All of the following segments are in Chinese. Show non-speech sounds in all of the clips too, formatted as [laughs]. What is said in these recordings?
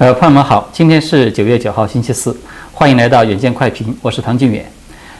呃，朋友们好，今天是九月九号，星期四，欢迎来到远见快评，我是唐俊远。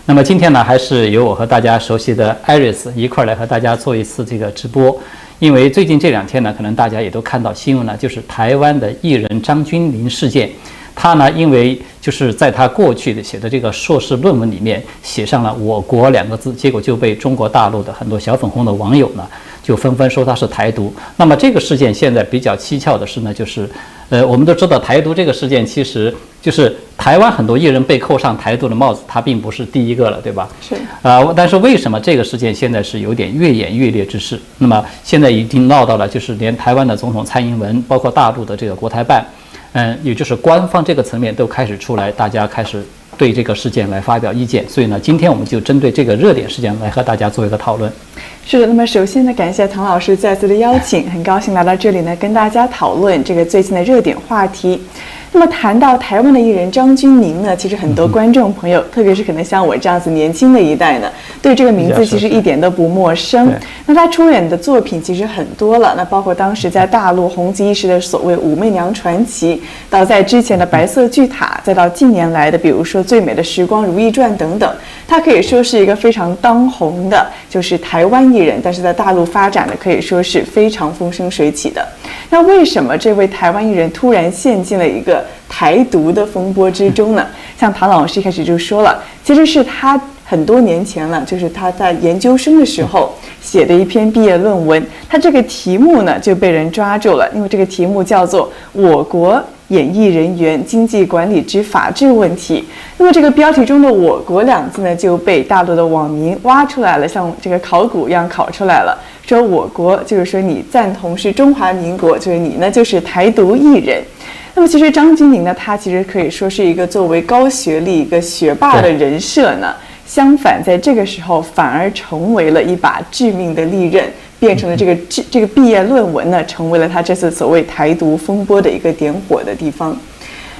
那么今天呢，还是由我和大家熟悉的艾瑞斯一块儿来和大家做一次这个直播。因为最近这两天呢，可能大家也都看到新闻了，就是台湾的艺人张君玲事件。他呢，因为就是在他过去的写的这个硕士论文里面写上了“我国”两个字，结果就被中国大陆的很多小粉红的网友呢，就纷纷说他是台独。那么这个事件现在比较蹊跷的是呢，就是，呃，我们都知道台独这个事件，其实就是台湾很多艺人被扣上台独的帽子，他并不是第一个了，对吧？是。啊，但是为什么这个事件现在是有点越演越烈之势？那么现在已经闹到了，就是连台湾的总统蔡英文，包括大陆的这个国台办。嗯，也就是官方这个层面都开始出来，大家开始对这个事件来发表意见。所以呢，今天我们就针对这个热点事件来和大家做一个讨论。是的，那么首先呢，感谢唐老师再次的邀请，很高兴来到这里呢，跟大家讨论这个最近的热点话题。那么谈到台湾的艺人张钧甯呢，其实很多观众朋友，特别是可能像我这样子年轻的一代呢，对这个名字其实一点都不陌生。那他出演的作品其实很多了，那包括当时在大陆红极一时的所谓《武媚娘传奇》，到在之前的《白色巨塔》，再到近年来的比如说《最美的时光》《如懿传》等等，他可以说是一个非常当红的，就是台湾艺人，但是在大陆发展的可以说是非常风生水起的。那为什么这位台湾艺人突然陷进了一个台独的风波之中呢？[laughs] 像唐老师一开始就说了，其实是他很多年前了，就是他在研究生的时候写的一篇毕业论文，他这个题目呢就被人抓住了，因为这个题目叫做《我国演艺人员经济管理之法治问题》。那么这个标题中的“我国”两字呢就被大陆的网民挖出来了，像这个考古一样考出来了。说我国就是说你赞同是中华民国，就是你呢就是台独艺人。那么其实张钧甯呢，他其实可以说是一个作为高学历一个学霸的人设呢。相反，在这个时候反而成为了一把致命的利刃，变成了这个这这个毕业论文呢，成为了他这次所谓台独风波的一个点火的地方。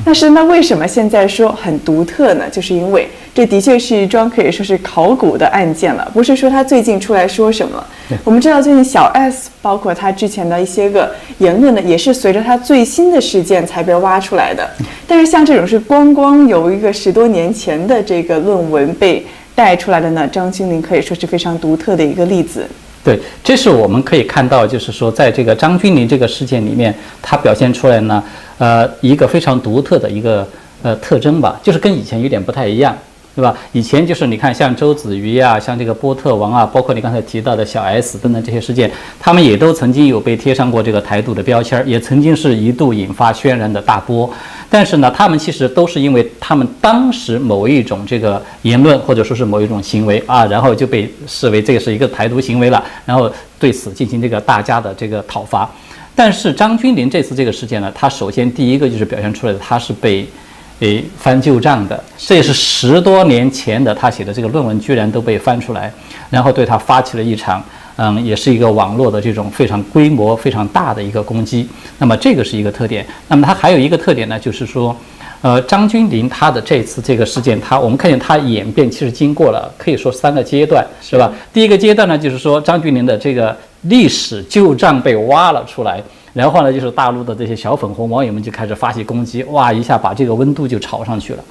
但是那为什么现在说很独特呢？就是因为这的确是一桩可以说是考古的案件了，不是说他最近出来说什么。我们知道最近小 S，包括他之前的一些个言论呢，也是随着他最新的事件才被挖出来的。但是像这种是光光由一个十多年前的这个论文被带出来的呢，张钧甯可以说是非常独特的一个例子。对，这是我们可以看到，就是说在这个张钧甯这个事件里面，他表现出来呢。呃，一个非常独特的一个呃特征吧，就是跟以前有点不太一样，对吧？以前就是你看，像周子瑜啊，像这个波特王啊，包括你刚才提到的小 S 等等这些事件，他们也都曾经有被贴上过这个台独的标签儿，也曾经是一度引发轩然的大波。但是呢，他们其实都是因为他们当时某一种这个言论或者说是某一种行为啊，然后就被视为这是一个台独行为了，然后对此进行这个大家的这个讨伐。但是张君玲这次这个事件呢，他首先第一个就是表现出来的，他是被，诶翻旧账的，这也是十多年前的他写的这个论文居然都被翻出来，然后对他发起了一场，嗯，也是一个网络的这种非常规模非常大的一个攻击。那么这个是一个特点。那么他还有一个特点呢，就是说，呃，张君林他的这次这个事件，他我们看见他演变其实经过了可以说三个阶段，是吧？第一个阶段呢，就是说张君林的这个。历史旧账被挖了出来，然后呢，就是大陆的这些小粉红网友们就开始发起攻击，哇，一下把这个温度就炒上去了。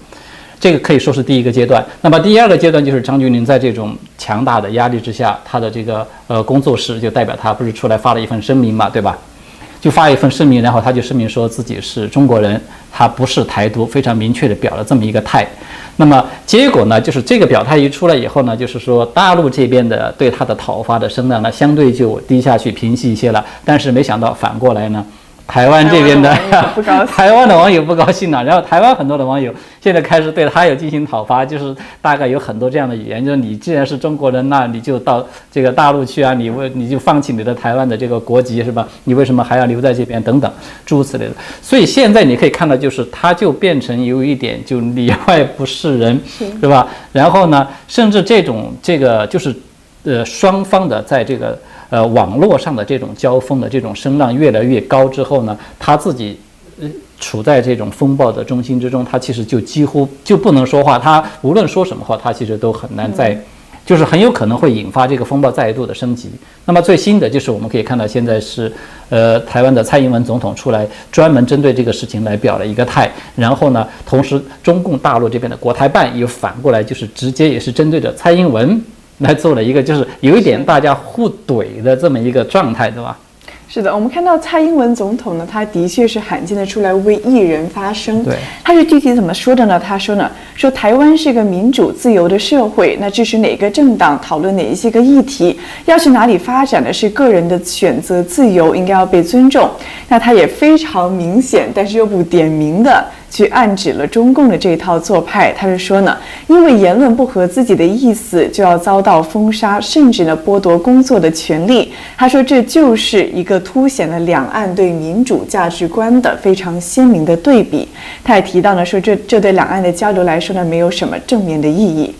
这个可以说是第一个阶段。那么第二个阶段就是张钧甯在这种强大的压力之下，他的这个呃工作室就代表他不是出来发了一份声明嘛，对吧？就发一份声明，然后他就声明说自己是中国人，他不是台独，非常明确的表了这么一个态。那么结果呢，就是这个表态一出来以后呢，就是说大陆这边的对他的讨伐的声浪呢，相对就低下去、平息一些了。但是没想到反过来呢。台湾这边的台湾的网友不高兴 [laughs] 了，然后台湾很多的网友现在开始对他有进行讨伐，就是大概有很多这样的语言，就是你既然是中国人，那你就到这个大陆去啊，你为你就放弃你的台湾的这个国籍是吧？你为什么还要留在这边？等等诸如此类的。所以现在你可以看到，就是他就变成有一点就里外不是人，是吧？然后呢，甚至这种这个就是呃双方的在这个。呃，网络上的这种交锋的这种声浪越来越高之后呢，他自己呃处在这种风暴的中心之中，他其实就几乎就不能说话，他无论说什么话，他其实都很难再就是很有可能会引发这个风暴再度的升级。那么最新的就是我们可以看到，现在是呃台湾的蔡英文总统出来专门针对这个事情来表了一个态，然后呢，同时中共大陆这边的国台办也反过来就是直接也是针对着蔡英文 [laughs] 来做了一个，就是有一点大家互怼的这么一个状态，对吧？是的，我们看到蔡英文总统呢，他的确是罕见的出来为艺人发声。对，他是具体怎么说的呢？他说呢，说台湾是个民主自由的社会，那支持哪个政党，讨论哪一些个议题，要去哪里发展的是个人的选择自由，应该要被尊重。那他也非常明显，但是又不点名的。去暗指了中共的这一套做派，他是说呢，因为言论不合自己的意思，就要遭到封杀，甚至呢剥夺工作的权利。他说这就是一个凸显了两岸对民主价值观的非常鲜明的对比。他也提到呢，说这这对两岸的交流来说呢，没有什么正面的意义。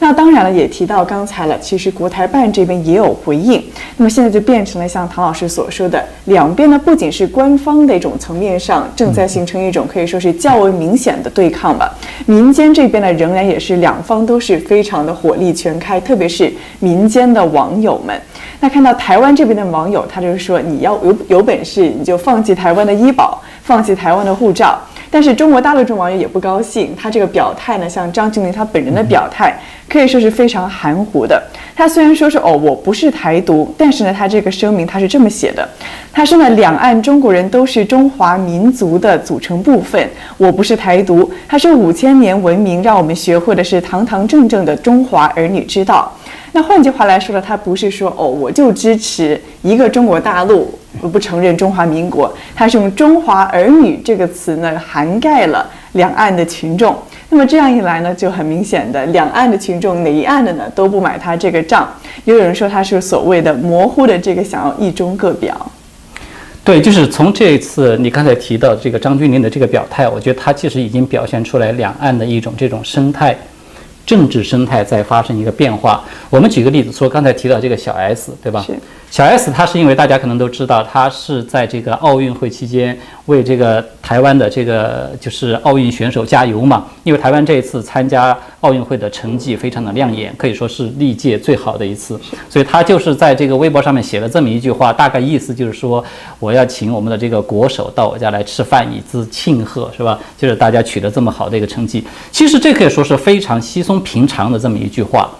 那当然了，也提到刚才了。其实国台办这边也有回应。那么现在就变成了像唐老师所说的，两边呢不仅是官方的一种层面上正在形成一种可以说是较为明显的对抗吧。民间这边呢仍然也是两方都是非常的火力全开，特别是民间的网友们。那看到台湾这边的网友，他就是说你要有有本事你就放弃台湾的医保，放弃台湾的护照。但是中国大陆这网友也不高兴，他这个表态呢，像张峻霖他本人的表态可以说是非常含糊的。他虽然说是哦我不是台独，但是呢，他这个声明他是这么写的，他说呢，两岸中国人都是中华民族的组成部分，我不是台独。他说五千年文明让我们学会的是堂堂正正的中华儿女之道。那换句话来说呢，他不是说哦我就支持一个中国大陆。我不承认中华民国，他是用“中华儿女”这个词呢，涵盖了两岸的群众。那么这样一来呢，就很明显的，两岸的群众哪一岸的呢都不买他这个账。也有人说他是所谓的模糊的这个想要一中各表。对，就是从这一次你刚才提到这个张君林的这个表态，我觉得他其实已经表现出来两岸的一种这种生态。政治生态在发生一个变化。我们举个例子说，刚才提到这个小 S，对吧？小 S，她是因为大家可能都知道，她是在这个奥运会期间为这个台湾的这个就是奥运选手加油嘛。因为台湾这一次参加奥运会的成绩非常的亮眼，可以说是历届最好的一次。所以她就是在这个微博上面写了这么一句话，大概意思就是说，我要请我们的这个国手到我家来吃饭，以资庆贺，是吧？就是大家取得这么好的一个成绩。其实这可以说是非常稀松平常的这么一句话。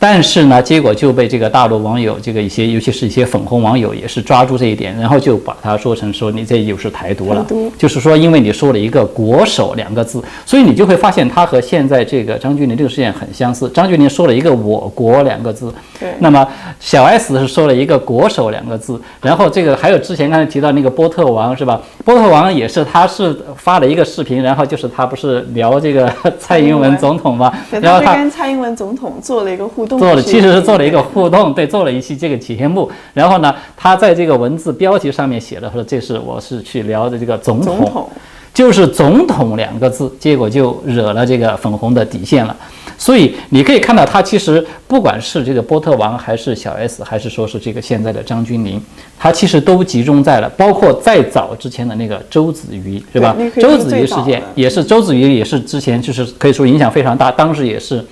但是呢，结果就被这个大陆网友，这个一些，尤其是一些粉红网友，也是抓住这一点，然后就把它说成说你这又是台独了，就是说因为你说了一个“国手”两个字，所以你就会发现他和现在这个张峻霖这个事件很相似。张峻霖说了一个“我国”两个字，对，那么小 S 是说了一个“国手”两个字，然后这个还有之前刚才提到那个波特王是吧？波特王也是，他是发了一个视频，然后就是他不是聊这个蔡英文总统吗？然后他跟蔡英文总统做了一个互动。做了，其实是做了一个互动，对，做了一期这个节目。然后呢，他在这个文字标题上面写的说：“这是我是去聊的这个总统总统，就是总统两个字。”结果就惹了这个粉红的底线了。所以你可以看到，他其实不管是这个波特王，还是小 S，还是说是这个现在的张钧甯，他其实都集中在了，包括再早之前的那个周子瑜，是吧？周子瑜事件也是，周子瑜也是之前就是可以说影响非常大，当时也是。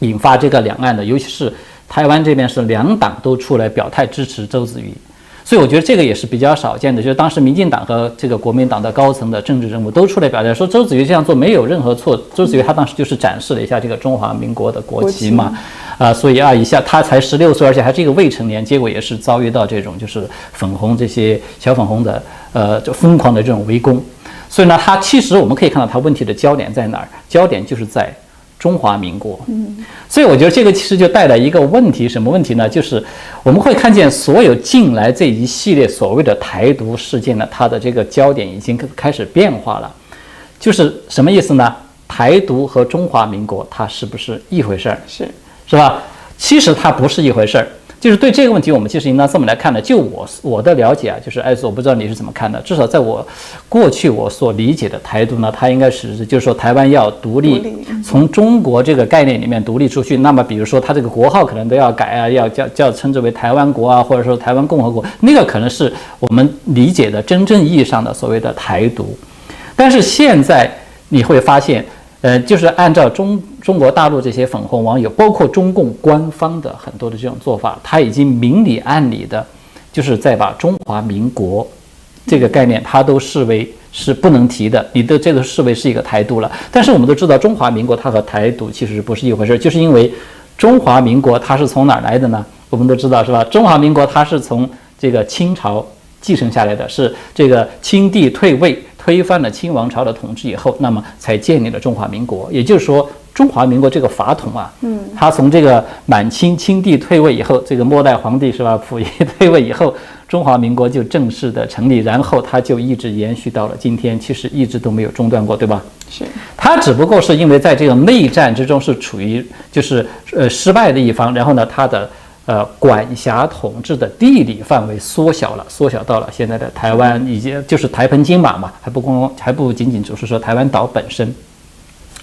引发这个两岸的，尤其是台湾这边是两党都出来表态支持周子瑜，所以我觉得这个也是比较少见的。就是当时民进党和这个国民党的高层的政治人物都出来表态，说周子瑜这样做没有任何错。周子瑜他当时就是展示了一下这个中华民国的国旗嘛，啊，所以啊一下他才十六岁，而且还是一个未成年，结果也是遭遇到这种就是粉红这些小粉红的呃就疯狂的这种围攻。所以呢，他其实我们可以看到他问题的焦点在哪儿？焦点就是在。中华民国，嗯，所以我觉得这个其实就带来一个问题，什么问题呢？就是我们会看见所有近来这一系列所谓的台独事件呢，它的这个焦点已经开始变化了，就是什么意思呢？台独和中华民国它是不是一回事儿？是，是吧？其实它不是一回事儿。就是对这个问题，我们其实应当这么来看的。就我我的了解啊，就是艾斯，我不知道你是怎么看的。至少在我过去我所理解的台独呢，它应该是就是说台湾要独立，从中国这个概念里面独立出去。那么比如说它这个国号可能都要改啊，要叫叫称之为台湾国啊，或者说台湾共和国，那个可能是我们理解的真正意义上的所谓的台独。但是现在你会发现，呃，就是按照中中国大陆这些粉红网友，包括中共官方的很多的这种做法，他已经明里暗里的，就是在把中华民国这个概念，他都视为是不能提的，你的这个视为是一个台独了。但是我们都知道，中华民国它和台独其实不是一回事，就是因为中华民国它是从哪儿来的呢？我们都知道是吧？中华民国它是从这个清朝继承下来的，是这个清帝退位。推翻了清王朝的统治以后，那么才建立了中华民国。也就是说，中华民国这个法统啊，嗯，他从这个满清清帝退位以后，这个末代皇帝是吧？溥仪 [laughs] 退位以后，中华民国就正式的成立，然后它就一直延续到了今天，其实一直都没有中断过，对吧？是。它只不过是因为在这个内战之中是处于就是呃失败的一方，然后呢，它的。呃，管辖统治的地理范围缩小了，缩小到了现在的台湾，以及就是台澎金马嘛，还不光还不仅仅只是说台湾岛本身，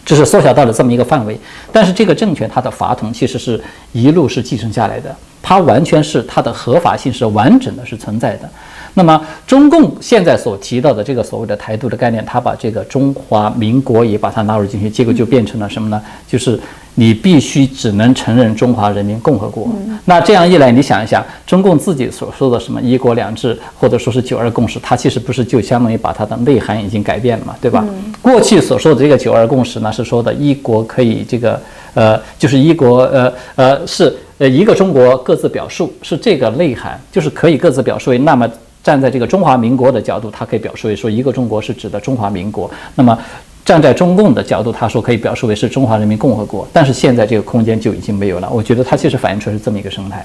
只是缩小到了这么一个范围。但是这个政权它的法统其实是一路是继承下来的，它完全是它的合法性是完整的，是存在的。那么中共现在所提到的这个所谓的台独的概念，它把这个中华民国也把它纳入进去，结果就变成了什么呢？就是。你必须只能承认中华人民共和国。那这样一来，你想一想，中共自己所说的什么一国两制，或者说是九二共识，它其实不是就相当于把它的内涵已经改变了嘛，对吧？过去所说的这个九二共识呢，是说的一国可以这个呃，就是一国呃呃是呃一个中国各自表述，是这个内涵，就是可以各自表述为。那么站在这个中华民国的角度，它可以表述为说一个中国是指的中华民国。那么。站在中共的角度，他说可以表述为是中华人民共和国，但是现在这个空间就已经没有了。我觉得它其实反映出来是这么一个生态。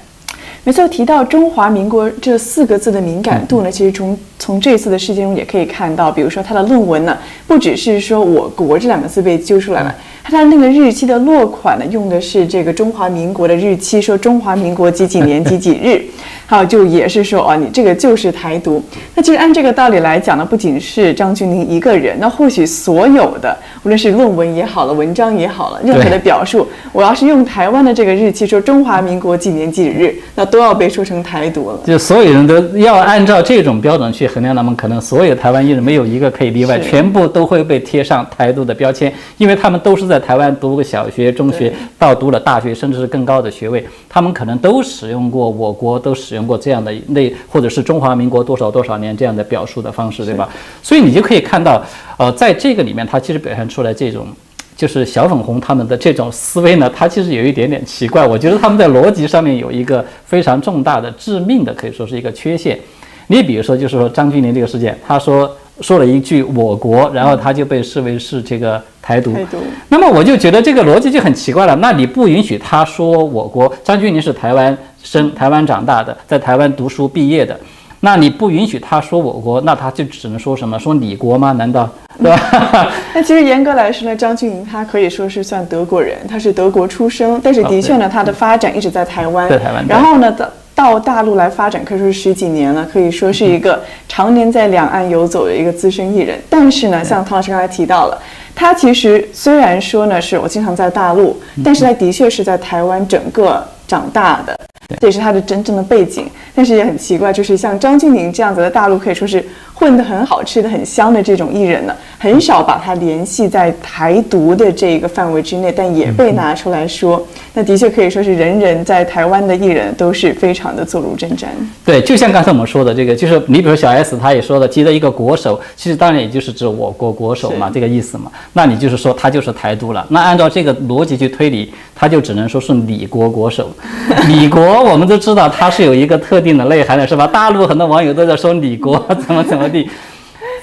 没错，提到中华民国这四个字的敏感度呢，其实从从这次的事件中也可以看到，比如说他的论文呢，不只是说我国这两个字被揪出来了。他的那个日期的落款呢，用的是这个中华民国的日期，说中华民国几几年几几日，还有就也是说啊，你这个就是台独。那其实按这个道理来讲呢，不仅是张君宁一个人，那或许所有的，无论是论文也好了，文章也好了，任何的表述，我要是用台湾的这个日期说中华民国几年几日，那都要被说成台独了。就所有人都要按照这种标准去衡量，他们可能所有台湾艺人没有一个可以例外，全部都会被贴上台独的标签，因为他们都是在。台湾读过小学、中学，到读了大学，甚至是更高的学位，他们可能都使用过我国都使用过这样的那，或者是中华民国多少多少年这样的表述的方式，对吧？所以你就可以看到，呃，在这个里面，它其实表现出来这种，就是小粉红他们的这种思维呢，它其实有一点点奇怪。我觉得他们在逻辑上面有一个非常重大的、致命的，可以说是一个缺陷。你比如说，就是说张君宁这个事件，他说。说了一句“我国”，然后他就被视为是这个台独。台独。那么我就觉得这个逻辑就很奇怪了。那你不允许他说“我国”？张钧宁是台湾生、台湾长大的，在台湾读书毕业的。那你不允许他说“我国”，那他就只能说什么？说“你国”吗？难道对吧？[laughs] 那其实严格来说呢，张钧宁他可以说是算德国人，他是德国出生，但是的确呢，他的发展一直在台湾。在台湾。然后呢的。到大陆来发展，可以说是十几年了，可以说是一个常年在两岸游走的一个资深艺人。但是呢，像唐老师刚才提到了，他其实虽然说呢是我经常在大陆，但是他的确是在台湾整个长大的，这也是他的真正的背景。但是也很奇怪，就是像张钧甯这样子的大陆可以说是混得很好、吃得很香的这种艺人呢，很少把他联系在台独的这个范围之内，但也被拿出来说。那的确可以说是人人在台湾的艺人都是非常的坐如针毡。对，就像刚才我们说的这个，就是你比如小 S，他也说的，提了一个国手，其实当然也就是指我国国手嘛，这个意思嘛。那你就是说他就是台独了。那按照这个逻辑去推理，他就只能说是李国国手。[laughs] 李国我们都知道他是有一个特。定的内涵的是吧？大陆很多网友都在说李国怎么怎么地，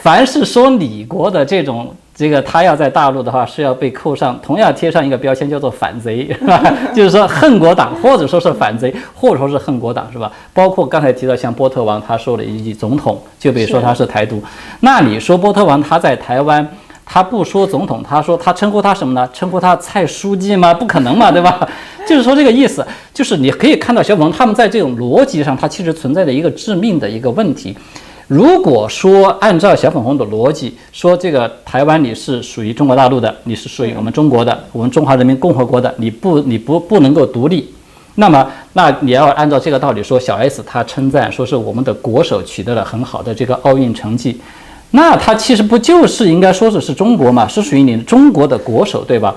凡是说李国的这种，这个他要在大陆的话是要被扣上同样贴上一个标签，叫做反贼，[laughs] 是吧？就是说恨国党，或者说是反贼，或者说是恨国党，是吧？包括刚才提到像波特王，他说了一句总统，就被说他是台独。那你说波特王他在台湾？他不说总统，他说他称呼他什么呢？称呼他蔡书记吗？不可能嘛，对吧？[laughs] 就是说这个意思，就是你可以看到小鹏他们在这种逻辑上，它其实存在着一个致命的一个问题。如果说按照小粉红的逻辑，说这个台湾你是属于中国大陆的，你是属于我们中国的，我们中华人民共和国的，你不你不不能够独立，那么那你要按照这个道理说，小 S 他称赞说是我们的国手取得了很好的这个奥运成绩。那他其实不就是应该说是是中国嘛，是属于你中国的国手，对吧？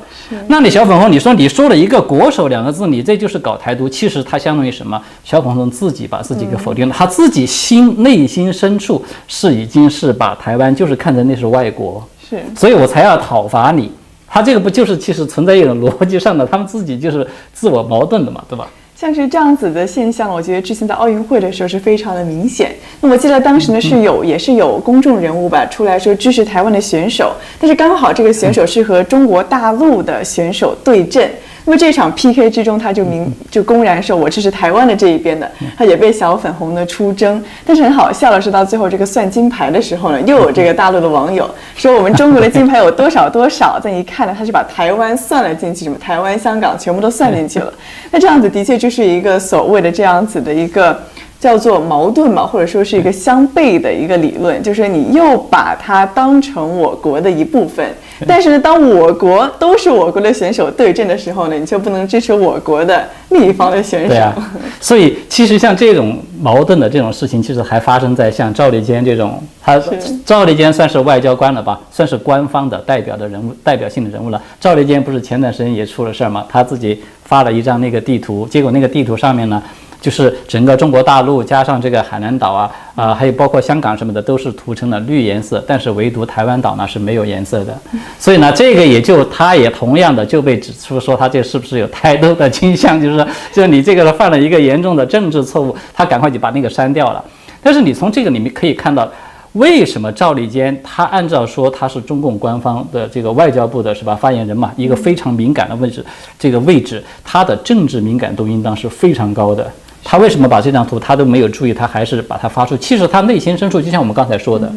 那你小粉红，你说你说了一个国手两个字，你这就是搞台独，其实他相当于什么？小粉红自己把自己给否定了，他自己心内心深处是已经是把台湾就是看成那是外国，是，所以我才要讨伐你。他这个不就是其实存在一种逻辑上的，他们自己就是自我矛盾的嘛，对吧？像是这样子的现象，我觉得之前在奥运会的时候是非常的明显。那我记得当时呢是有也是有公众人物吧出来说支持台湾的选手，但是刚好这个选手是和中国大陆的选手对阵。那么这场 PK 之中，他就明就公然说我这是台湾的这一边的，他也被小粉红的出征。但是很好笑的是，到最后这个算金牌的时候呢，又有这个大陆的网友说我们中国的金牌有多少多少，再一看呢，他是把台湾算了进去，什么台湾、香港全部都算进去了。[laughs] 那这样子的确就是一个所谓的这样子的一个。叫做矛盾嘛，或者说是一个相悖的一个理论，就是你又把它当成我国的一部分，[laughs] 但是呢，当我国都是我国的选手对阵的时候呢，你就不能支持我国的另一方的选手。对啊，所以其实像这种矛盾的这种事情，其实还发生在像赵立坚这种，他赵立坚算是外交官了吧，算是官方的代表的人物，代表性的人物了。赵立坚不是前段时间也出了事儿吗？他自己发了一张那个地图，结果那个地图上面呢。就是整个中国大陆加上这个海南岛啊啊，还有包括香港什么的，都是涂成了绿颜色，但是唯独台湾岛呢是没有颜色的。所以呢，这个也就他也同样的就被指出说他这是不是有太多的倾向，就是说，[laughs] 就是你这个犯了一个严重的政治错误，他赶快就把那个删掉了。但是你从这个里面可以看到，为什么赵立坚他按照说他是中共官方的这个外交部的是吧发言人嘛，一个非常敏感的位置，这个位置他的政治敏感度应当是非常高的。他为什么把这张图他都没有注意，他还是把它发出？其实他内心深处，就像我们刚才说的，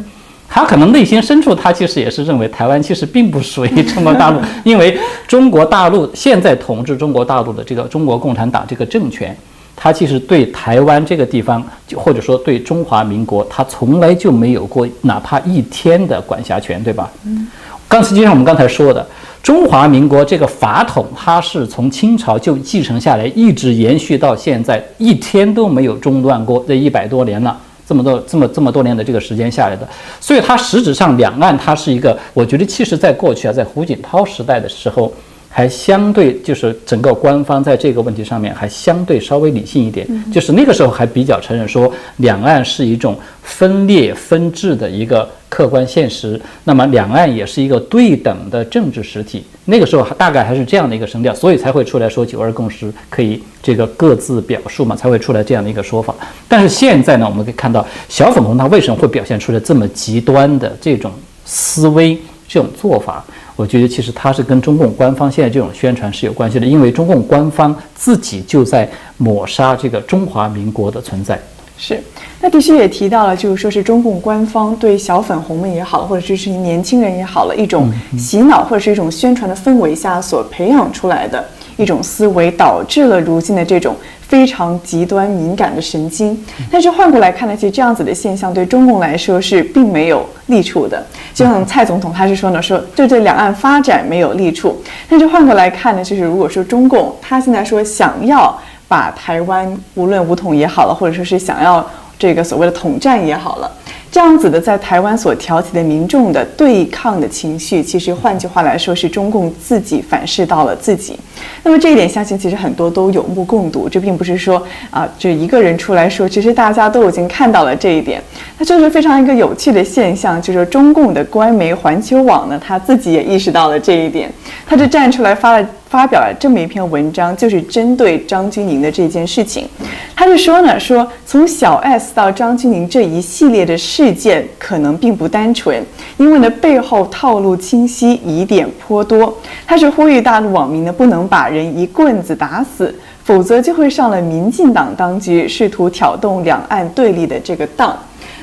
他可能内心深处，他其实也是认为台湾其实并不属于中国大陆，[laughs] 因为中国大陆现在统治中国大陆的这个中国共产党这个政权，他其实对台湾这个地方，就或者说对中华民国，他从来就没有过哪怕一天的管辖权，对吧？嗯。刚才就像我们刚才说的。中华民国这个法统，它是从清朝就继承下来，一直延续到现在，一天都没有中断过。这一百多年了，这么多这么这么多年的这个时间下来的，所以它实质上两岸它是一个，我觉得其实在过去啊，在胡锦涛时代的时候。还相对就是整个官方在这个问题上面还相对稍微理性一点，就是那个时候还比较承认说两岸是一种分裂分治的一个客观现实，那么两岸也是一个对等的政治实体。那个时候大概还是这样的一个声调，所以才会出来说九二共识可以这个各自表述嘛，才会出来这样的一个说法。但是现在呢，我们可以看到小粉红他为什么会表现出来这么极端的这种思维这种做法？我觉得其实它是跟中共官方现在这种宣传是有关系的，因为中共官方自己就在抹杀这个中华民国的存在。是，那的确也提到了，就是说是中共官方对小粉红们也好，或者是年轻人也好了一种洗脑或者是一种宣传的氛围下所培养出来的一种思维，导致了如今的这种。非常极端敏感的神经，但是换过来看呢，其实这样子的现象对中共来说是并没有利处的。就像蔡总统他是说呢，说对这两岸发展没有利处。但是换过来看呢，就是如果说中共他现在说想要把台湾无论武统也好了，或者说是想要这个所谓的统战也好了。这样子的，在台湾所挑起的民众的对抗的情绪，其实换句话来说，是中共自己反噬到了自己。那么这一点，相信其实很多都有目共睹。这并不是说啊，就一个人出来说，其实大家都已经看到了这一点。那这是非常一个有趣的现象，就是中共的官媒环球网呢，他自己也意识到了这一点，他就站出来发了。发表了这么一篇文章，就是针对张钧甯的这件事情。他就说呢，说从小 S 到张钧甯这一系列的事事件，可能并不单纯，因为呢背后套路清晰，疑点颇多。他是呼吁大陆网民呢，不能把人一棍子打死，否则就会上了民进党当局试图挑动两岸对立的这个当。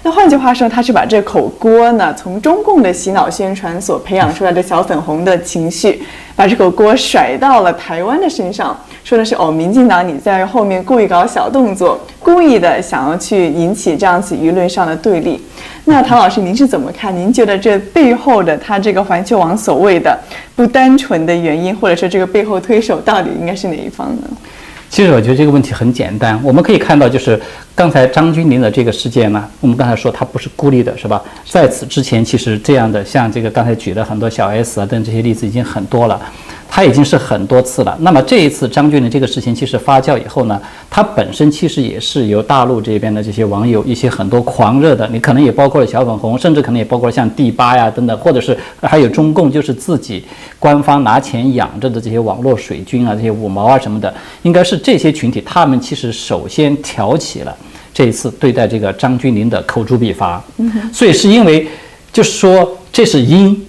那换句话说，他是把这口锅呢，从中共的洗脑宣传所培养出来的小粉红的情绪，把这口锅甩到了台湾的身上，说的是哦，民进党你在后面故意搞小动作，故意的想要去引起这样子舆论上的对立。那唐老师，您是怎么看？您觉得这背后的他这个环球网所谓的不单纯的原因，或者说这个背后推手到底应该是哪一方呢？其实我觉得这个问题很简单，我们可以看到，就是刚才张君林的这个事件呢，我们刚才说他不是孤立的，是吧？在此之前，其实这样的像这个刚才举的很多小 S 啊等这些例子已经很多了。他已经是很多次了。那么这一次张军的这个事情其实发酵以后呢，它本身其实也是由大陆这边的这些网友一些很多狂热的，你可能也包括了小粉红，甚至可能也包括像第八呀等等，或者是还有中共就是自己官方拿钱养着的这些网络水军啊，这些五毛啊什么的，应该是这些群体，他们其实首先挑起了这一次对待这个张君林的口诛笔伐。所以是因为就是说这是因。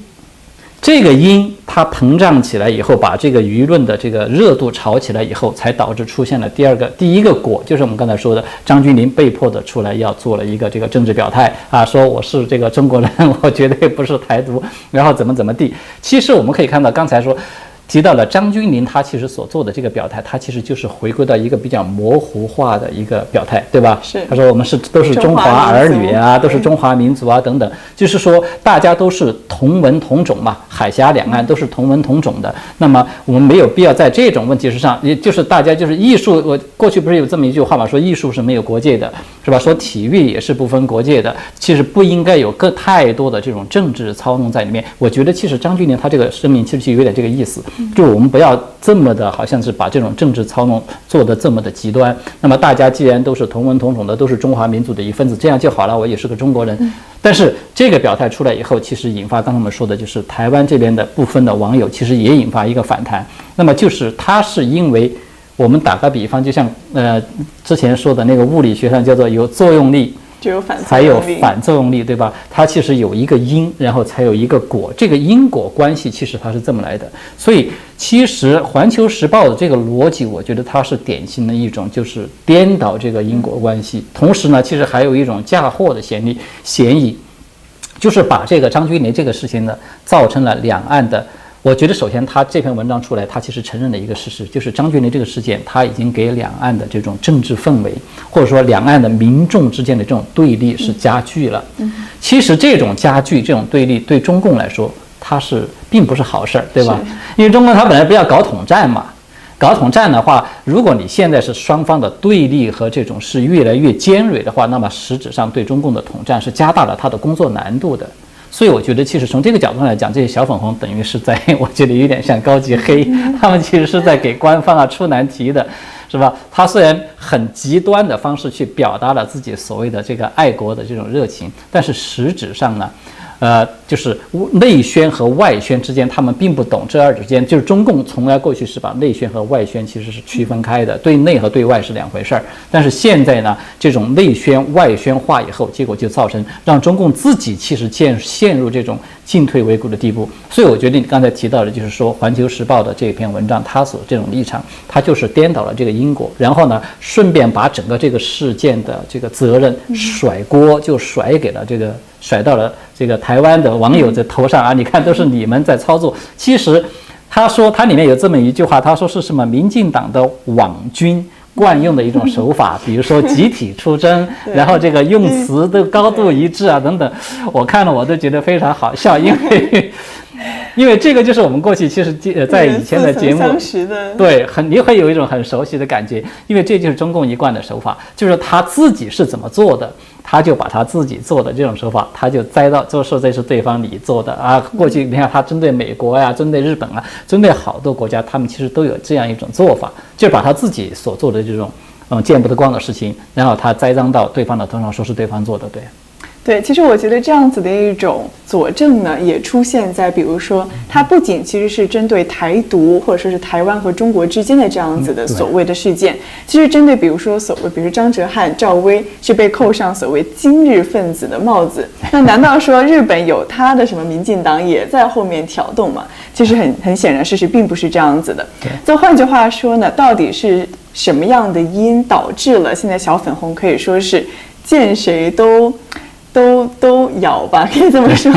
这个因它膨胀起来以后，把这个舆论的这个热度炒起来以后，才导致出现了第二个第一个果，就是我们刚才说的张君林被迫的出来要做了一个这个政治表态啊，说我是这个中国人，[laughs] 我绝对不是台独，然后怎么怎么地。其实我们可以看到，刚才说。提到了张君林，他其实所做的这个表态，他其实就是回归到一个比较模糊化的一个表态，对吧？是。他说我们是都是中华儿女啊，都是中华民族啊，等等，就是说大家都是同文同种嘛，海峡两岸都是同文同种的。那么我们没有必要在这种问题之上，也就是大家就是艺术，我过去不是有这么一句话嘛，说艺术是没有国界的，是吧？说体育也是不分国界的，其实不应该有更太多的这种政治操弄在里面。我觉得其实张俊林他这个声明其实就有点这个意思。就我们不要这么的，好像是把这种政治操弄做得这么的极端。那么大家既然都是同文同种的，都是中华民族的一份子，这样就好了。我也是个中国人。但是这个表态出来以后，其实引发刚才我们说的就是台湾这边的部分的网友，其实也引发一个反弹。那么就是他是因为我们打个比方，就像呃之前说的那个物理学上叫做有作用力。就有反才有反作用力，对吧？它其实有一个因，然后才有一个果。这个因果关系其实它是这么来的。所以，其实《环球时报》的这个逻辑，我觉得它是典型的一种，就是颠倒这个因果关系。同时呢，其实还有一种嫁祸的嫌疑，嫌疑就是把这个张君林这个事情呢，造成了两岸的。我觉得，首先他这篇文章出来，他其实承认了一个事实，就是张俊林这个事件，他已经给两岸的这种政治氛围，或者说两岸的民众之间的这种对立是加剧了。其实这种加剧、这种对立，对中共来说，它是并不是好事儿，对吧？因为中共他本来不要搞统战嘛，搞统战的话，如果你现在是双方的对立和这种是越来越尖锐的话，那么实质上对中共的统战是加大了他的工作难度的。所以我觉得，其实从这个角度来讲，这些小粉红等于是在，[laughs] 我觉得有点像高级黑，他们其实是在给官方啊出难题的，是吧？他虽然很极端的方式去表达了自己所谓的这个爱国的这种热情，但是实质上呢？呃，就是内宣和外宣之间，他们并不懂这二者之间，就是中共从来过去是把内宣和外宣其实是区分开的，对内和对外是两回事儿。但是现在呢，这种内宣外宣化以后，结果就造成让中共自己其实陷陷入这种进退维谷的地步。所以我觉得你刚才提到的，就是说《环球时报》的这篇文章，它所这种立场，它就是颠倒了这个因果，然后呢，顺便把整个这个事件的这个责任甩锅，就甩给了这个。甩到了这个台湾的网友的头上啊！你看，都是你们在操作。其实，他说他里面有这么一句话，他说是什么？民进党的网军惯用的一种手法，[laughs] 比如说集体出征，然后这个用词都高度一致啊，等等。我看了我都觉得非常好笑，因为。因为这个就是我们过去其实呃在以前的节目，对，很你会有一种很熟悉的感觉，因为这就是中共一贯的手法，就是他自己是怎么做的，他就把他自己做的这种手法，他就栽到就说这是对方你做的啊。过去你看他针对美国呀，针对日本啊，针对好多国家，他们其实都有这样一种做法，就把他自己所做的这种嗯见不得光的事情，然后他栽赃到对方的头上，说是对方做的，对。对，其实我觉得这样子的一种佐证呢，也出现在比如说，它不仅其实是针对台独或者说是台湾和中国之间的这样子的所谓的事件，其实针对比如说所谓，比如张哲瀚、赵薇是被扣上所谓今日分子的帽子，[laughs] 那难道说日本有他的什么民进党也在后面挑动吗？其实很很显然，事实并不是这样子的。再换句话说呢，到底是什么样的因导致了现在小粉红可以说是见谁都。都都咬吧，[laughs] 可以这么说，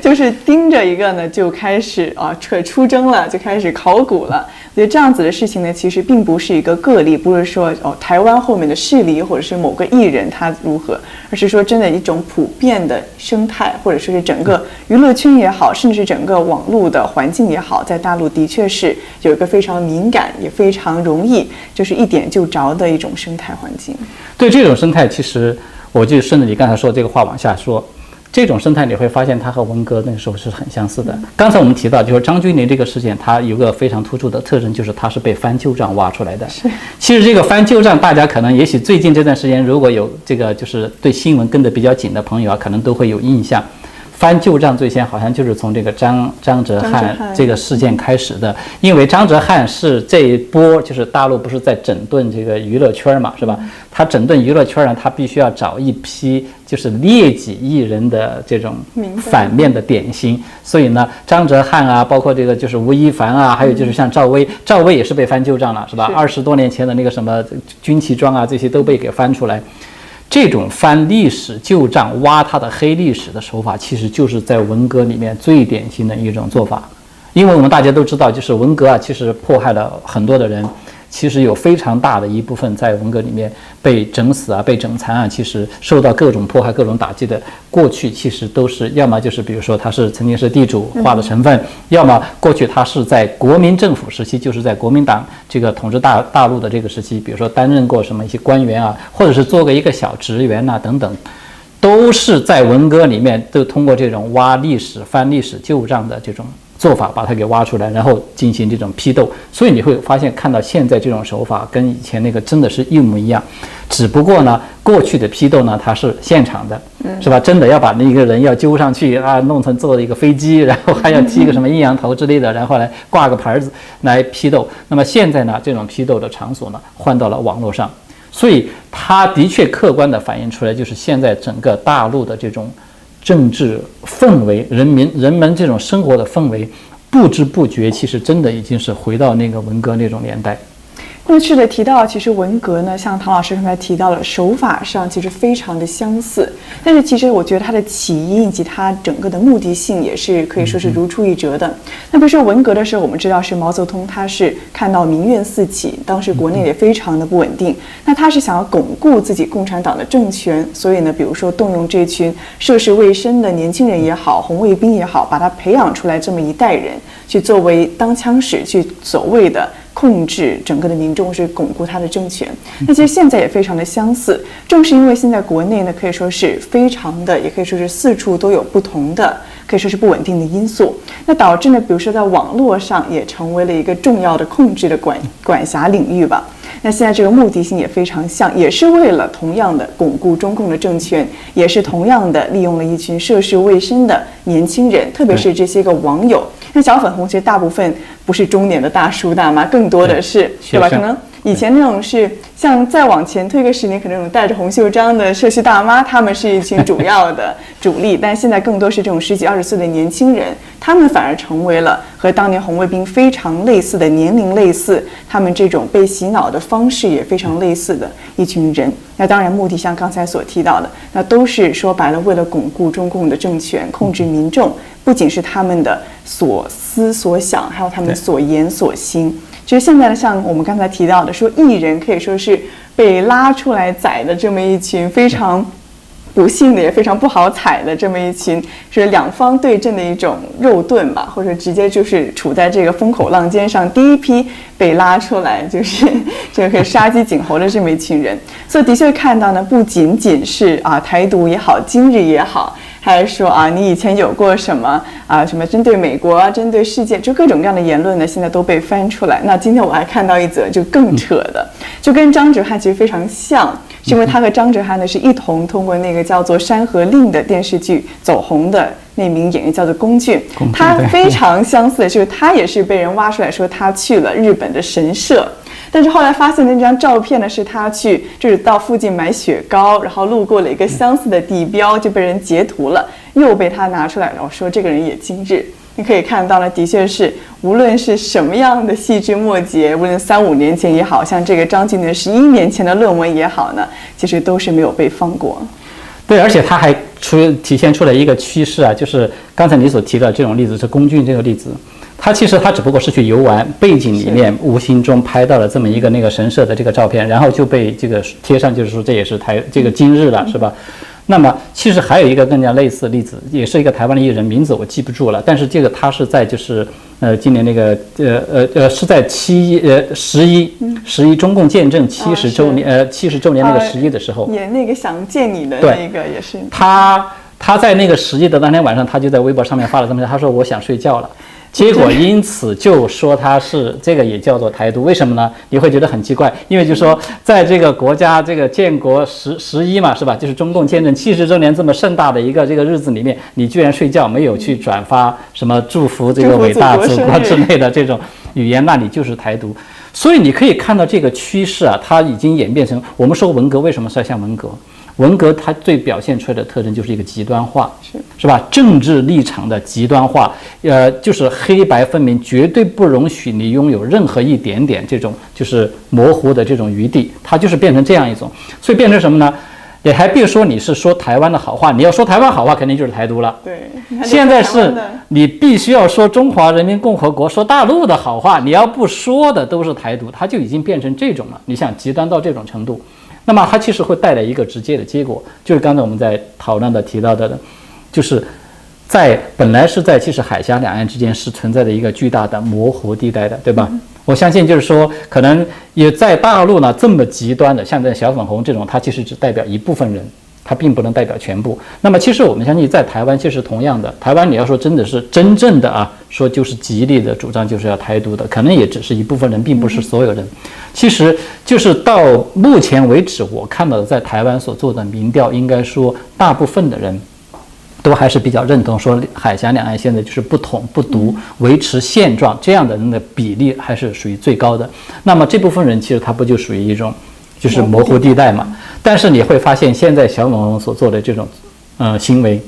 就是盯着一个呢，就开始啊出出征了，就开始考古了。我觉得这样子的事情呢，其实并不是一个个例，不是说哦台湾后面的势力或者是某个艺人他如何，而是说真的一种普遍的生态，或者说是整个娱乐圈也好，甚至整个网络的环境也好，在大陆的确是有一个非常敏感，也非常容易就是一点就着的一种生态环境。对这种生态，其实。我就顺着你刚才说这个话往下说，这种生态你会发现它和文革那个时候是很相似的。刚才我们提到，就是张君林这个事件，它有个非常突出的特征，就是它是被翻旧账挖出来的。是，其实这个翻旧账，大家可能也许最近这段时间如果有这个就是对新闻跟得比较紧的朋友啊，可能都会有印象。翻旧账最先好像就是从这个张张哲瀚这个事件开始的，因为张哲瀚是这一波就是大陆不是在整顿这个娱乐圈嘛，是吧？他整顿娱乐圈呢，他必须要找一批就是劣迹艺人的这种反面的典型，所以呢，张哲瀚啊，包括这个就是吴亦凡啊，还有就是像赵薇，赵薇也是被翻旧账了，是吧？二十多年前的那个什么军旗装啊，这些都被给翻出来。这种翻历史旧账、挖他的黑历史的手法，其实就是在文革里面最典型的一种做法。因为我们大家都知道，就是文革啊，其实迫害了很多的人。其实有非常大的一部分在文革里面被整死啊，被整残啊，其实受到各种迫害、各种打击的。过去其实都是要么就是比如说他是曾经是地主化的成分，要么过去他是在国民政府时期，就是在国民党这个统治大大陆的这个时期，比如说担任过什么一些官员啊，或者是做过一个小职员呐等等，都是在文革里面都通过这种挖历史、翻历史旧账的这种。做法把它给挖出来，然后进行这种批斗，所以你会发现看到现在这种手法跟以前那个真的是一模一样，只不过呢，过去的批斗呢它是现场的，是吧？真的要把那个人要揪上去啊，弄成坐一个飞机，然后还要剃个什么阴阳头之类的，然后来挂个牌子来批斗。那么现在呢，这种批斗的场所呢换到了网络上，所以它的确客观地反映出来，就是现在整个大陆的这种。政治氛围，人民人们这种生活的氛围，不知不觉，其实真的已经是回到那个文革那种年代。过去的提到，其实文革呢，像唐老师刚才提到了，手法上其实非常的相似，但是其实我觉得它的起因以及它整个的目的性也是可以说是如出一辙的。那比如说文革的时候，我们知道是毛泽东，他是看到民怨四起，当时国内也非常的不稳定，那他是想要巩固自己共产党的政权，所以呢，比如说动用这群涉世未深的年轻人也好，红卫兵也好，把他培养出来这么一代人，去作为当枪使，去所谓的。控制整个的民众是巩固他的政权，那其实现在也非常的相似。正是因为现在国内呢，可以说是非常的，也可以说是四处都有不同的，可以说是不稳定的因素。那导致呢，比如说在网络上也成为了一个重要的控制的管管辖领域吧。那现在这个目的性也非常像，也是为了同样的巩固中共的政权，也是同样的利用了一群涉世未深的年轻人，特别是这些个网友。那小粉红其实大部分不是中年的大叔大妈，更多的是，对吧？可能以前那种是像再往前推个十年，可能那种带着红袖章的社区大妈，他们是一群主要的 [laughs] 主力。但现在更多是这种十几二十岁的年轻人，他们反而成为了和当年红卫兵非常类似的年龄类似，他们这种被洗脑的方式也非常类似的一群人。那当然目的像刚才所提到的，那都是说白了为了巩固中共的政权，控制民众。不仅是他们的所思所想，还有他们所言所行。其实现在呢，像我们刚才提到的，说艺人可以说是被拉出来宰的这么一群非常不幸的，也非常不好踩的这么一群，是两方对阵的一种肉盾吧，或者直接就是处在这个风口浪尖上，第一批被拉出来就是 [laughs] 这个杀鸡儆猴的这么一群人。所以的确看到呢，不仅仅是啊台独也好，今日也好。还是说啊，你以前有过什么啊？什么针对美国、针对世界，就各种各样的言论呢？现在都被翻出来。那今天我还看到一则就更扯的，就跟张哲瀚其实非常像，是因为他和张哲瀚呢是一同通过那个叫做《山河令》的电视剧走红的那名演员叫做龚俊，他非常相似的就是他也是被人挖出来说他去了日本的神社。但是后来发现那张照片呢，是他去就是到附近买雪糕，然后路过了一个相似的地标，就被人截图了，又被他拿出来，然后说这个人也精致。你可以看到呢，的确是无论是什么样的细枝末节，无论三五年前也好像这个张晋的十一年前的论文也好呢，其实都是没有被放过。对，而且他还出体现出来一个趋势啊，就是刚才你所提的这种例子，是龚俊这个例子。他其实他只不过是去游玩，背景里面无形中拍到了这么一个那个神社的这个照片，然后就被这个贴上，就是说这也是台这个今日了，是吧？那么其实还有一个更加类似的例子，也是一个台湾的艺人，名字我记不住了，但是这个他是在就是呃今年那个呃呃呃是在七呃十一十一中共建政七十周年呃七十周年那个十一的时候，演那个想见你的那个也是。他他在那个十一的当天晚上，他就在微博上面发了这么他说我想睡觉了。结果因此就说他是这个也叫做台独，为什么呢？你会觉得很奇怪，因为就说在这个国家这个建国十十一嘛，是吧？就是中共建政七十周年这么盛大的一个这个日子里面，你居然睡觉没有去转发什么祝福这个伟大祖国之类的这种语言，那你就是台独。所以你可以看到这个趋势啊，它已经演变成我们说文革为什么是要像文革？文革它最表现出来的特征就是一个极端化，是是吧？政治立场的极端化，呃，就是黑白分明，绝对不容许你拥有任何一点点这种就是模糊的这种余地，它就是变成这样一种，所以变成什么呢？也还别说你是说台湾的好话，你要说台湾好话，肯定就是台独了。对，现在是你必须要说中华人民共和国、说大陆的好话，你要不说的都是台独，它就已经变成这种了。你想极端到这种程度。那么它其实会带来一个直接的结果，就是刚才我们在讨论的提到的，就是在本来是在其实海峡两岸之间是存在着一个巨大的模糊地带的，对吧？我相信就是说，可能也在大陆呢这么极端的，像这小粉红这种，它其实只代表一部分人。它并不能代表全部。那么，其实我们相信，在台湾其实同样的，台湾你要说真的是真正的啊，说就是极力的主张就是要台独的，可能也只是一部分人，并不是所有人。其实就是到目前为止，我看到的在台湾所做的民调，应该说大部分的人都还是比较认同，说海峡两岸现在就是不统不独，维持现状这样的人的比例还是属于最高的。那么这部分人其实他不就属于一种就是模糊地带嘛？但是你会发现，现在小粉红所做的这种，呃，行为，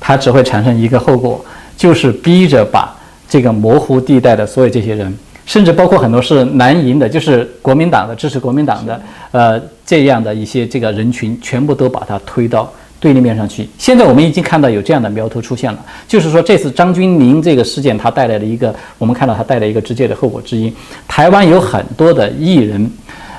它只会产生一个后果，就是逼着把这个模糊地带的所有这些人，甚至包括很多是蓝营的，就是国民党的支持国民党的，呃，这样的一些这个人群，全部都把它推到对立面上去。现在我们已经看到有这样的苗头出现了，就是说这次张君宁这个事件，它带来了一个，我们看到它带来一个直接的后果之一，台湾有很多的艺人。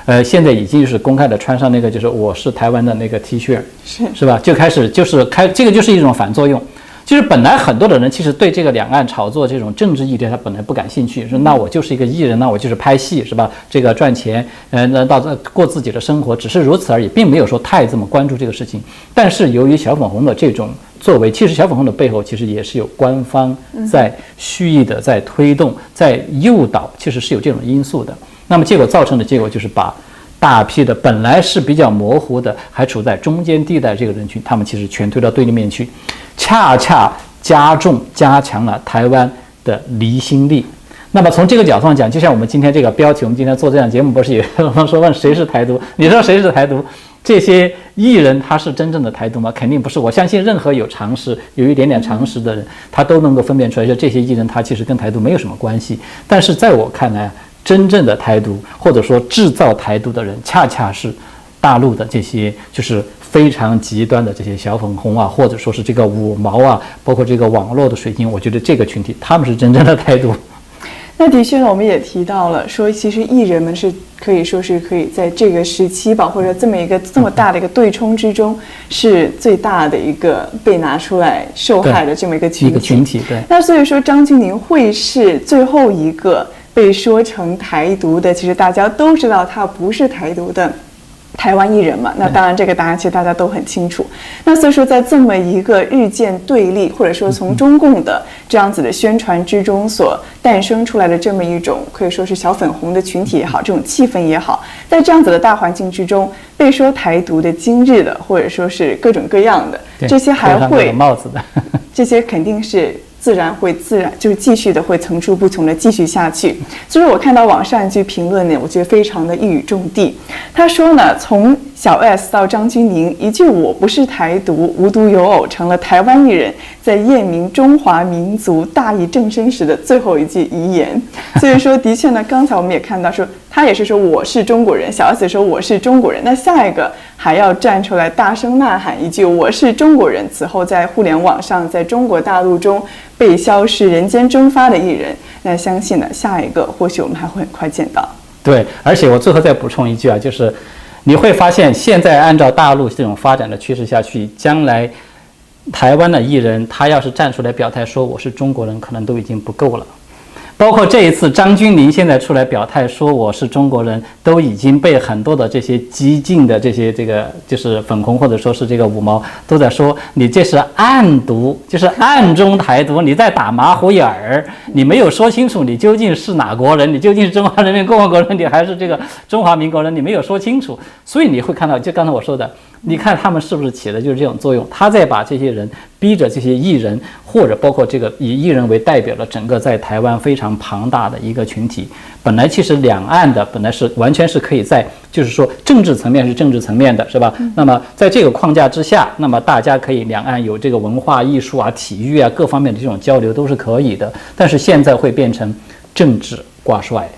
呃，现在已经是公开的穿上那个，就是我是台湾的那个 T 恤，是是吧？就开始就是开这个就是一种反作用，就是本来很多的人其实对这个两岸炒作这种政治议题他本来不感兴趣，说那我就是一个艺人，那我就是拍戏是吧？这个赚钱，嗯，那到过自己的生活，只是如此而已，并没有说太这么关注这个事情。但是由于小粉红的这种作为，其实小粉红的背后其实也是有官方在蓄意的在推动、在诱导，其实是有这种因素的。那么结果造成的结果就是把大批的本来是比较模糊的，还处在中间地带这个人群，他们其实全推到对立面去，恰恰加重加强了台湾的离心力。那么从这个角度上讲，就像我们今天这个标题，我们今天做这档节目，不是也说问谁是台独？你说谁是台独？这些艺人他是真正的台独吗？肯定不是。我相信任何有常识、有一点点常识的人，他都能够分辨出来，说这些艺人他其实跟台独没有什么关系。但是在我看来，真正的台独，或者说制造台独的人，恰恰是大陆的这些，就是非常极端的这些小粉红啊，或者说是这个五毛啊，包括这个网络的水晶，我觉得这个群体他们是真正的台独。[laughs] 那的确呢，我们也提到了，说其实艺人们是可以说是可以在这个时期吧，或者这么一个这么大的一个对冲之中，是最大的一个被拿出来受害的这么一个群体。一个群体，对。那所以说，张钧甯会是最后一个。被说成台独的，其实大家都知道他不是台独的台湾艺人嘛。那当然，这个答案其实大家都很清楚。那所以说，在这么一个日渐对立，或者说从中共的这样子的宣传之中所诞生出来的这么一种可以说是小粉红的群体也好，这种气氛也好，在这样子的大环境之中，被说台独的今日的，或者说是各种各样的这些还会帽子的，这些肯定是。自然会自然就是继续的会层出不穷的继续下去。所以我看到网上一句评论呢，我觉得非常的一语中的。他说呢，从小 S 到张钧甯，一句“我不是台独，无独有偶”，成了台湾艺人在验明中华民族大义正身时的最后一句遗言。所以说，的确呢，刚才我们也看到说，他也是说我是中国人，小 S 说我是中国人，那下一个还要站出来大声呐喊一句“我是中国人”。此后，在互联网上，在中国大陆中被消失、人间蒸发的艺人，那相信呢，下一个或许我们还会很快见到。对，而且我最后再补充一句啊，就是。你会发现，现在按照大陆这种发展的趋势下去，将来台湾的艺人他要是站出来表态说我是中国人，可能都已经不够了。包括这一次张钧甯现在出来表态说我是中国人，都已经被很多的这些激进的这些这个就是粉红或者说是这个五毛都在说你这是暗独，就是暗中台独，你在打马虎眼儿，你没有说清楚你究竟是哪国人，你究竟是中华人民共和国人，你还是这个中华民国人，你没有说清楚，所以你会看到就刚才我说的。你看他们是不是起的就是这种作用？他在把这些人逼着这些艺人，或者包括这个以艺人为代表的整个在台湾非常庞大的一个群体。本来其实两岸的本来是完全是可以在，就是说政治层面是政治层面的，是吧？那么在这个框架之下，那么大家可以两岸有这个文化艺术啊、体育啊各方面的这种交流都是可以的。但是现在会变成政治挂帅。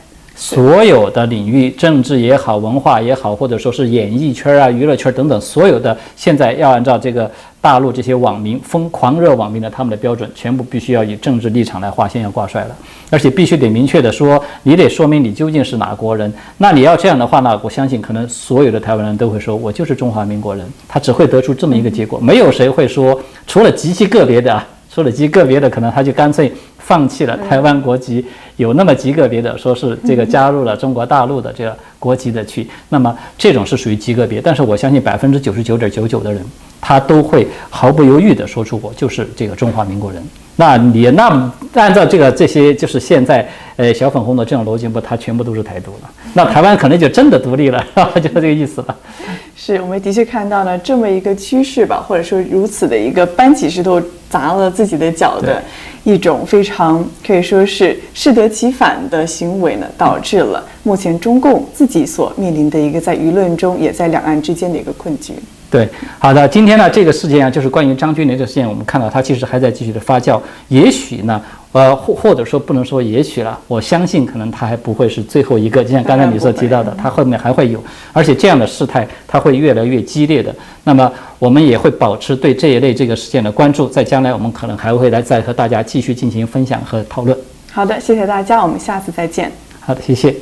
所有的领域，政治也好，文化也好，或者说是。演艺圈啊、娱乐圈等等，所有的现在要按照这个大陆这些网民疯狂热网民的他们的标准，全部必须要以政治立场来划线要挂帅了，而且必须得明确的说，你得说明你究竟是。哪国人。那你要这样的话呢，我相信可能所有的台湾人都会说，我就是。中华民国人。他只会得出这么一个结果，没有谁会说，除了极其个别的，除了极个别的，可能他就干脆。放弃了台湾国籍，有那么极个别的说是这个加入了中国大陆的这个国籍的去，那么这种是属于极个别，但是我相信百分之九十九点九九的人，他都会毫不犹豫地说出我就是这个中华民国人。那你那按照这个这些就是现在呃小粉红的这种逻辑不，他全部都是台独了，那台湾可能就真的独立了，[laughs] 就是这个意思了。是我们的确看到了这么一个趋势吧，或者说如此的一个搬起石头砸了自己的脚的。一种非常可以说是适得其反的行为呢，导致了目前中共自己所面临的一个在舆论中也在两岸之间的一个困局。对，好的，今天呢这个事件啊，就是关于张军林的事件，我们看到它其实还在继续的发酵，也许呢。呃，或或者说不能说也许了，我相信可能他还不会是最后一个，就像刚才你所提到的，他后面还会有，而且这样的事态它会越来越激烈的。那么我们也会保持对这一类这个事件的关注，在将来我们可能还会来再和大家继续进行分享和讨论。好的，谢谢大家，我们下次再见。好的，谢谢。